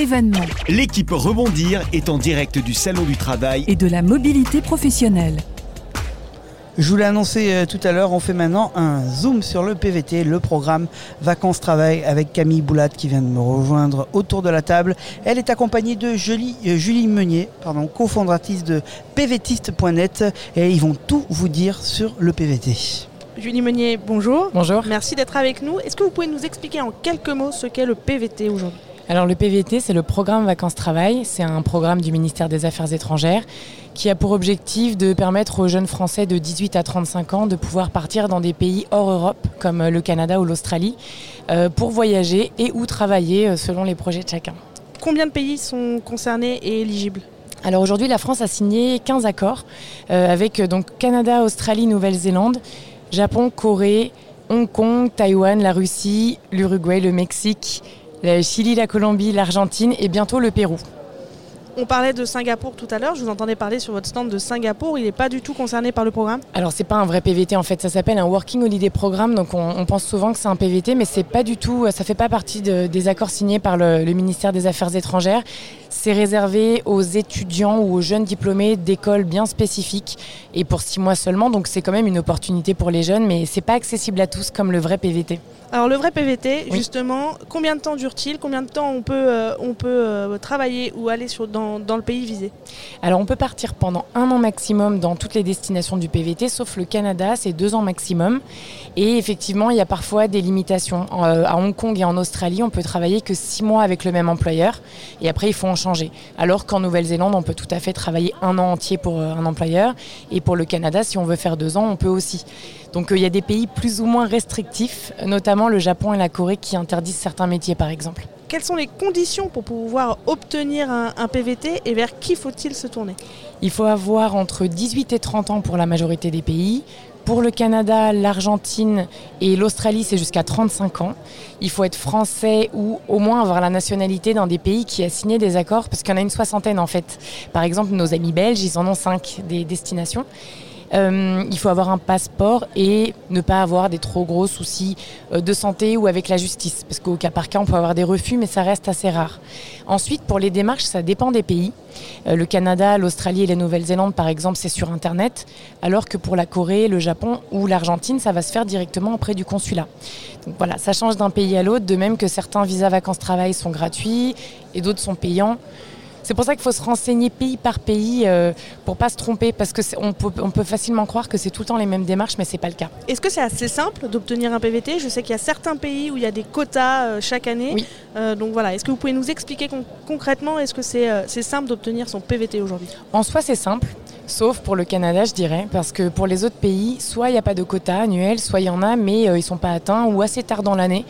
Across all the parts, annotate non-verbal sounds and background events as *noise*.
événements. L'équipe Rebondir est en direct du Salon du Travail et de la mobilité professionnelle. Je vous l'ai annoncé euh, tout à l'heure, on fait maintenant un zoom sur le PVT, le programme Vacances-Travail avec Camille Boulat qui vient de me rejoindre autour de la table. Elle est accompagnée de Julie, euh, Julie Meunier, pardon, cofondatrice de pvtiste.net et ils vont tout vous dire sur le PVT. Julie Meunier, bonjour. Bonjour. Merci d'être avec nous. Est-ce que vous pouvez nous expliquer en quelques mots ce qu'est le PVT aujourd'hui? Alors le PVT, c'est le programme Vacances-Travail. C'est un programme du ministère des Affaires étrangères qui a pour objectif de permettre aux jeunes Français de 18 à 35 ans de pouvoir partir dans des pays hors Europe, comme le Canada ou l'Australie, euh, pour voyager et ou travailler euh, selon les projets de chacun. Combien de pays sont concernés et éligibles? Alors aujourd'hui, la France a signé 15 accords euh, avec donc Canada, Australie, Nouvelle-Zélande, Japon, Corée, Hong Kong, Taïwan, la Russie, l'Uruguay, le Mexique, le Chili, la Colombie, l'Argentine et bientôt le Pérou. On parlait de Singapour tout à l'heure, je vous entendais parler sur votre stand de Singapour, il n'est pas du tout concerné par le programme Alors c'est pas un vrai PVT en fait, ça s'appelle un Working Holiday Programme, donc on, pense souvent que c'est un PVT, mais c'est pas du tout, ça fait pas partie des accords signés par le, le ministère des Affaires étrangères. C'est réservé aux étudiants ou aux jeunes diplômés d'écoles bien spécifiques et pour six mois seulement, donc c'est quand même une opportunité pour les jeunes, mais c'est pas accessible à tous comme le vrai PVT. Alors le vrai PVT, justement, combien de temps dure-t-il? Combien de temps on peut, euh, on peut euh, travailler ou aller sur, dans, dans, le pays visé Alors on peut partir pendant un an maximum dans toutes les destinations du PVT, sauf le Canada, c'est deux ans maximum. Et effectivement, il y a parfois des limitations. Euh, à Hong Kong et en Australie, on peut travailler que six mois avec le même employeur, et après il faut en changer. Alors qu'en Nouvelle-Zélande, on peut tout à fait travailler un an entier pour un employeur, et pour le Canada, si on veut faire deux ans, on peut aussi. Donc euh, il y a des pays plus ou moins restrictifs, notamment le Japon et la Corée qui interdisent certains métiers par exemple. Quelles sont les conditions pour pouvoir obtenir un, PVT et vers qui faut-il se tourner? Il faut avoir entre 18 et 30 ans pour la majorité des pays. Pour le Canada, l'Argentine et l'Australie, c'est jusqu'à 35 ans. Il faut être français ou au moins avoir la nationalité dans des pays qui a signé des accords, parce qu'il y en a une soixantaine en fait. Par exemple, nos amis belges, ils en ont cinq des destinations. Euh, il faut avoir un passeport et ne pas avoir des trop gros soucis euh, de santé ou avec la justice. Parce qu'au cas par cas, on peut avoir des refus, mais ça reste assez rare. Ensuite, pour les démarches, ça dépend des pays. Euh, le Canada, l'Australie et la Nouvelle-Zélande, par exemple, c'est sur Internet, alors que pour la Corée, le Japon ou l'Argentine, ça va se faire directement auprès du consulat. Donc voilà, ça change d'un pays à l'autre, de même que certains visas vacances-travail sont gratuits et d'autres sont payants. C'est pour ça qu'il faut se renseigner pays par pays euh, pour pas se tromper, parce que on peut, on peut, facilement croire que c'est tout le temps les mêmes démarches, mais c'est pas le cas. Est-ce que c'est assez simple d'obtenir un PVT Je sais qu'il y a certains pays où il y a des quotas euh, chaque année. Oui. Euh, donc voilà, est-ce que vous pouvez nous expliquer concrètement, est-ce que c'est simple d'obtenir son PVT aujourd'hui? En soi, c'est simple. Sauf pour le Canada, je dirais, parce que pour les autres pays, soit il n'y a pas de quota annuel, soit il y en a, mais ils ne sont pas atteints ou assez tard dans l'année,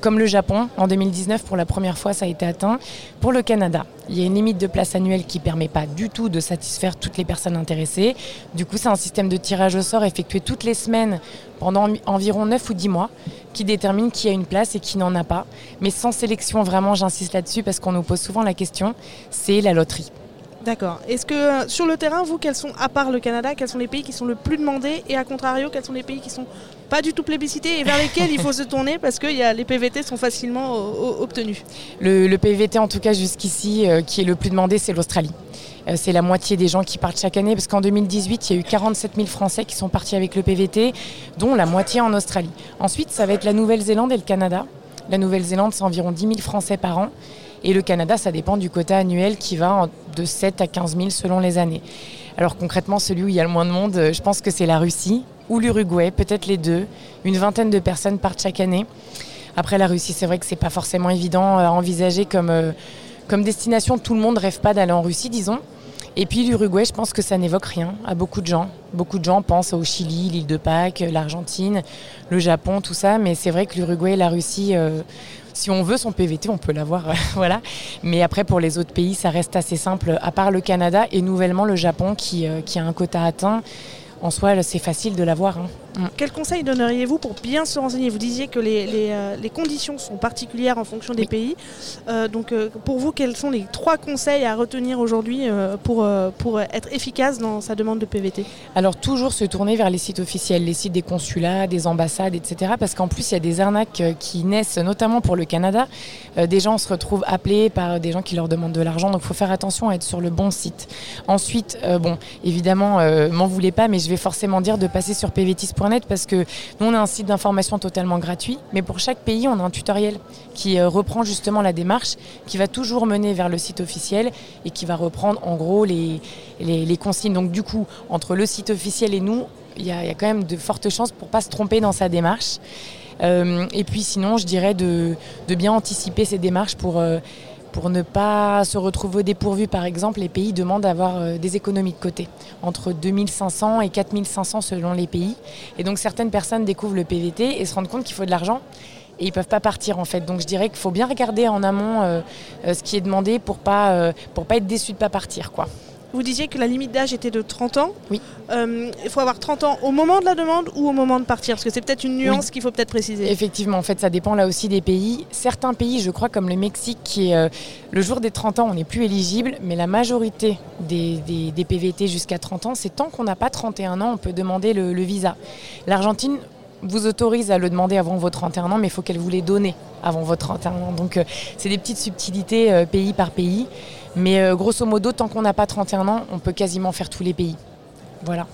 comme le Japon. En 2019, pour la première fois, ça a été atteint. Pour le Canada, il y a une limite de place annuelle qui ne permet pas du tout de satisfaire toutes les personnes intéressées. Du coup, c'est un système de tirage au sort effectué toutes les semaines pendant environ 9 ou 10 mois qui détermine qui a une place et qui n'en a pas. Mais sans sélection, vraiment, j'insiste là-dessus parce qu'on nous pose souvent la question, c'est la loterie. D'accord. Est-ce que euh, sur le terrain, vous, quels sont, à part le Canada, quels sont les pays qui sont le plus demandés et à contrario, quels sont les pays qui sont pas du tout plébiscités et vers lesquels il faut se tourner parce que les PVT sont facilement obtenus? Le, PVT, en tout cas jusqu'ici, euh, qui est le plus demandé, c'est l'Australie. Euh, c'est la moitié des gens qui partent chaque année parce qu'en 2018, il y a eu 47 000 Français qui sont partis avec le PVT, dont la moitié en Australie. Ensuite, ça va être la Nouvelle-Zélande et le Canada. La Nouvelle-Zélande, c'est environ 10 000 Français par an. Et le Canada, ça dépend du quota annuel qui va de 7 à 15 000 selon les années. Alors concrètement, celui où il y a le moins de monde, euh, je pense que c'est la Russie ou l'Uruguay, peut-être les deux. Une vingtaine de personnes partent chaque année. Après la Russie, c'est vrai que c'est pas forcément évident à envisager comme, euh, comme destination. Tout le monde rêve pas d'aller en Russie, disons. Et puis l'Uruguay, je pense que ça n'évoque rien à beaucoup de gens. Beaucoup de gens pensent au Chili, l'île de Pâques, l'Argentine, le Japon, tout ça. Mais c'est vrai que l'Uruguay et la Russie, euh, si on veut son PVT, on peut l'avoir, *laughs* voilà. Mais après, pour les autres pays, ça reste assez simple, à part le Canada et nouvellement le Japon qui, euh, qui a un quota atteint. En soi, c'est facile de l'avoir. hein. Quel conseil donneriez-vous pour bien se renseigner? Vous disiez que les, les, euh, les conditions sont particulières en fonction des Oui. pays. Euh, donc euh, pour vous, quels sont les trois conseils à retenir aujourd'hui pour, pour être efficace dans sa demande de PVT Alors toujours se tourner vers les sites officiels, les sites des consulats, des ambassades, etc. Parce qu'en plus, il y a des arnaques qui naissent, notamment pour le Canada. Euh, des gens se retrouvent appelés par des gens qui leur demandent de l'argent, donc il faut faire attention à être sur le bon site. Ensuite, euh, bon, évidemment, euh, m'en voulez pas, mais je vais forcément dire de passer sur pvtis.net parce que nous, on a un site d'information totalement gratuit, mais pour chaque pays, on a un tutoriel qui euh, reprend justement la démarche, qui va toujours mener vers le site officiel et qui va reprendre en gros les, les, consignes. Donc du coup, entre le site officiel et nous, il y, a quand même de fortes chances pour pas se tromper dans sa démarche. Euh, et puis sinon, je dirais de, de bien anticiper ces démarches pour, euh, pour ne pas se retrouver au dépourvu. Par exemple, les pays demandent d'avoir euh, des économies de côté, entre 2500 et 4500 selon les pays. Et donc certaines personnes découvrent le PVT et se rendent compte qu'il faut de l'argent. Et ils peuvent pas partir en fait. Donc je dirais qu'il faut bien regarder en amont euh, euh, ce qui est demandé pour pas pas être déçu de pas partir quoi. Vous disiez que la limite d'âge était de 30 ans. Oui. Euh, il faut avoir 30 ans au moment de la demande ou au moment de partir Parce que c'est peut-être une nuance qu'il faut peut-être préciser. Effectivement, en fait, ça dépend là aussi des pays. Certains pays, je crois, comme le Mexique, qui est euh, le jour des 30 ans, on n'est plus éligible, mais la majorité des, des- des PVT jusqu'à 30 ans, c'est tant qu'on n'a pas 31 ans, on peut demander le, le visa. L'Argentine vous autorise à le demander avant vos 31 ans, mais il faut qu'elle vous les donne avant vos 31 ans. Donc, euh, c'est des petites subtilités euh, pays par pays. Mais euh, grosso modo, tant qu'on n'a pas 31 ans, on peut quasiment faire tous les pays. Voilà.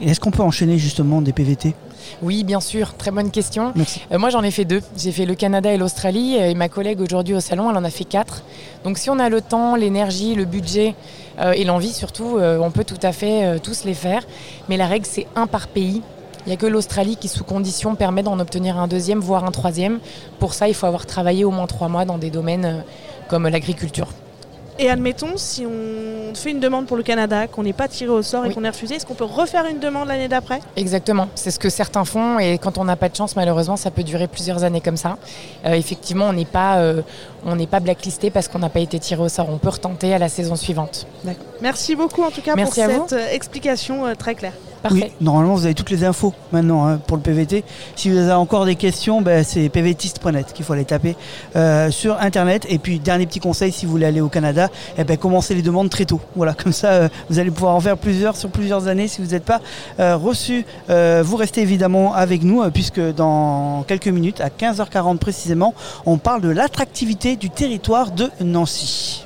Est-ce qu'on peut enchaîner justement des PVT Oui, bien sûr, très bonne question. Merci. Euh, moi, j'en ai fait deux. J'ai fait le Canada et l'Australie. Et ma collègue aujourd'hui au salon, elle en a fait quatre. Donc, si on a le temps, l'énergie, le budget euh, et l'envie surtout, euh, on peut tout à fait tous les faire. Mais la règle, c'est un par pays. Il n'y a que l'Australie qui, sous condition, permet d'en obtenir un deuxième, voire un troisième. Pour ça, il faut avoir travaillé au moins trois mois dans des domaines euh, comme l'agriculture. Et admettons, si on fait une demande pour le Canada, qu'on n'est pas tiré au sort et Oui. qu'on est refusé, est-ce qu'on peut refaire une demande l'année d'après? Exactement, c'est ce que certains font et quand on n'a pas de chance, malheureusement, ça peut durer plusieurs années comme ça. Euh, effectivement, on n'est pas, euh, on pas blacklisté parce qu'on n'a pas été tiré au sort. On peut retenter à la saison suivante. Merci beaucoup en tout cas Merci pour vous. cette explication euh, très claire. Parfait. Oui, normalement vous avez toutes les infos maintenant hein, pour le PVT. Si vous avez encore des questions, ben, c'est pvtist.net qu'il faut aller taper euh, sur internet. Et puis dernier petit conseil, si vous voulez aller au Canada, eh ben, commencez les demandes très tôt. Voilà, *laughs* comme ça euh, vous allez pouvoir en faire plusieurs sur plusieurs années si vous n'êtes pas euh, reçu. Euh, vous restez évidemment avec nous puisque dans quelques minutes, à 15h40 précisément, on parle de l'attractivité du territoire de Nancy.